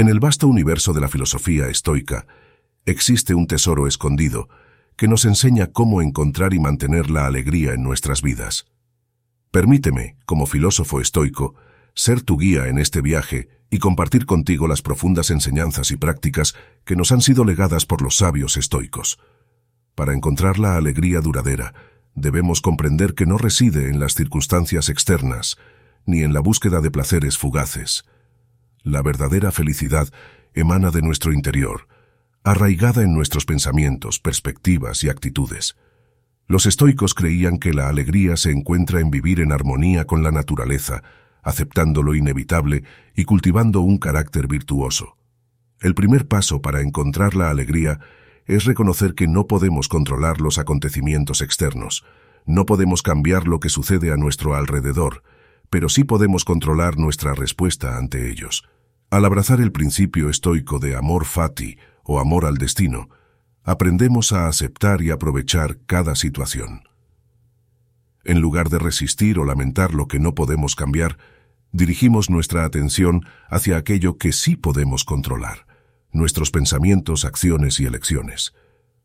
En el vasto universo de la filosofía estoica, existe un tesoro escondido que nos enseña cómo encontrar y mantener la alegría en nuestras vidas. Permíteme, como filósofo estoico, ser tu guía en este viaje y compartir contigo las profundas enseñanzas y prácticas que nos han sido legadas por los sabios estoicos. Para encontrar la alegría duradera, debemos comprender que no reside en las circunstancias externas, ni en la búsqueda de placeres fugaces. La verdadera felicidad emana de nuestro interior, arraigada en nuestros pensamientos, perspectivas y actitudes. Los estoicos creían que la alegría se encuentra en vivir en armonía con la naturaleza, aceptando lo inevitable y cultivando un carácter virtuoso. El primer paso para encontrar la alegría es reconocer que no podemos controlar los acontecimientos externos, no podemos cambiar lo que sucede a nuestro alrededor, pero sí podemos controlar nuestra respuesta ante ellos. Al abrazar el principio estoico de amor fati o amor al destino, aprendemos a aceptar y aprovechar cada situación. En lugar de resistir o lamentar lo que no podemos cambiar, dirigimos nuestra atención hacia aquello que sí podemos controlar, nuestros pensamientos, acciones y elecciones.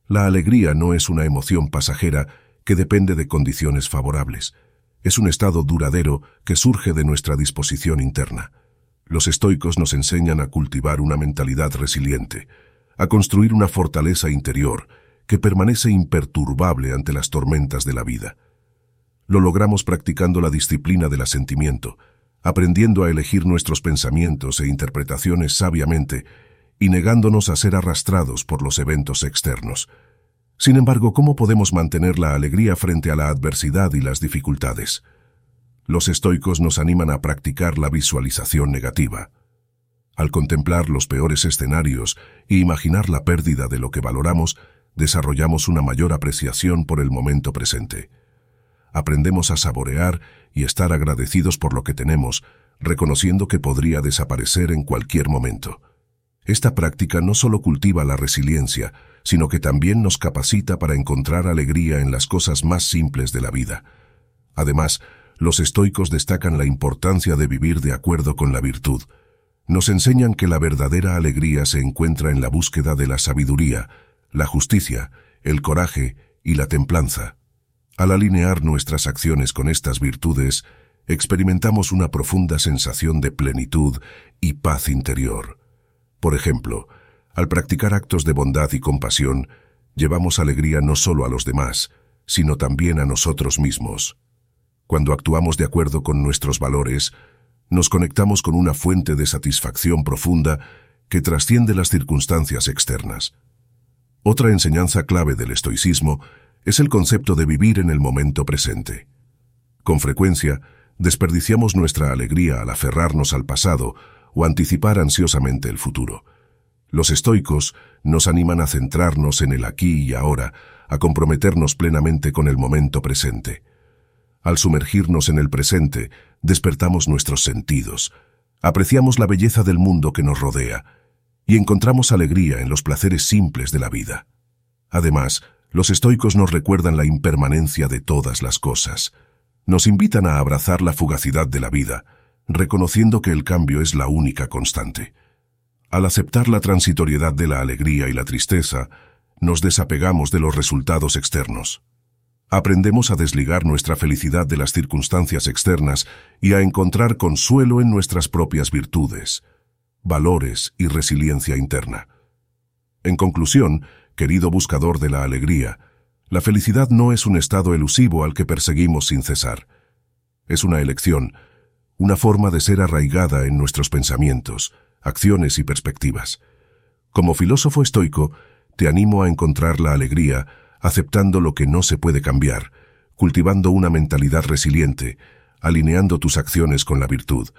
La alegría no es una emoción pasajera que depende de condiciones favorables. Es un estado duradero que surge de nuestra disposición interna. Los estoicos nos enseñan a cultivar una mentalidad resiliente, a construir una fortaleza interior que permanece imperturbable ante las tormentas de la vida. Lo logramos practicando la disciplina del asentimiento, aprendiendo a elegir nuestros pensamientos e interpretaciones sabiamente y negándonos a ser arrastrados por los eventos externos. Sin embargo, ¿cómo podemos mantener la alegría frente a la adversidad y las dificultades? Los estoicos nos animan a practicar la visualización negativa. Al contemplar los peores escenarios e imaginar la pérdida de lo que valoramos, desarrollamos una mayor apreciación por el momento presente aprendemos a saborear y estar agradecidos por lo que tenemos, reconociendo que podría desaparecer en cualquier momento. Esta práctica no solo cultiva la resiliencia, sino que también nos capacita para encontrar alegría en las cosas más simples de la vida. Además, los estoicos destacan la importancia de vivir de acuerdo con la virtud. Nos enseñan que la verdadera alegría se encuentra en la búsqueda de la sabiduría, la justicia, el coraje y la templanza. Al alinear nuestras acciones con estas virtudes, experimentamos una profunda sensación de plenitud y paz interior. Por ejemplo, al practicar actos de bondad y compasión, llevamos alegría no solo a los demás, sino también a nosotros mismos. Cuando actuamos de acuerdo con nuestros valores, nos conectamos con una fuente de satisfacción profunda que trasciende las circunstancias externas. Otra enseñanza clave del estoicismo es el concepto de vivir en el momento presente. Con frecuencia, desperdiciamos nuestra alegría al aferrarnos al pasado o anticipar ansiosamente el futuro. Los estoicos nos animan a centrarnos en el aquí y ahora, a comprometernos plenamente con el momento presente. Al sumergirnos en el presente, despertamos nuestros sentidos, apreciamos la belleza del mundo que nos rodea y encontramos alegría en los placeres simples de la vida. Además, los estoicos nos recuerdan la impermanencia de todas las cosas. Nos invitan a abrazar la fugacidad de la vida, reconociendo que el cambio es la única constante. Al aceptar la transitoriedad de la alegría y la tristeza, nos desapegamos de los resultados externos. Aprendemos a desligar nuestra felicidad de las circunstancias externas y a encontrar consuelo en nuestras propias virtudes, valores y resiliencia interna. En conclusión, querido buscador de la alegría, la felicidad no es un estado elusivo al que perseguimos sin cesar. Es una elección, una forma de ser arraigada en nuestros pensamientos, acciones y perspectivas. Como filósofo estoico, te animo a encontrar la alegría aceptando lo que no se puede cambiar, cultivando una mentalidad resiliente, alineando tus acciones con la virtud,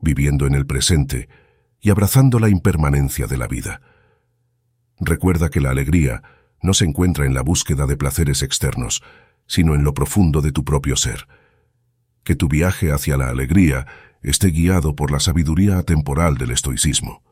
viviendo en el presente y abrazando la impermanencia de la vida. Recuerda que la alegría no se encuentra en la búsqueda de placeres externos, sino en lo profundo de tu propio ser. Que tu viaje hacia la alegría esté guiado por la sabiduría atemporal del estoicismo.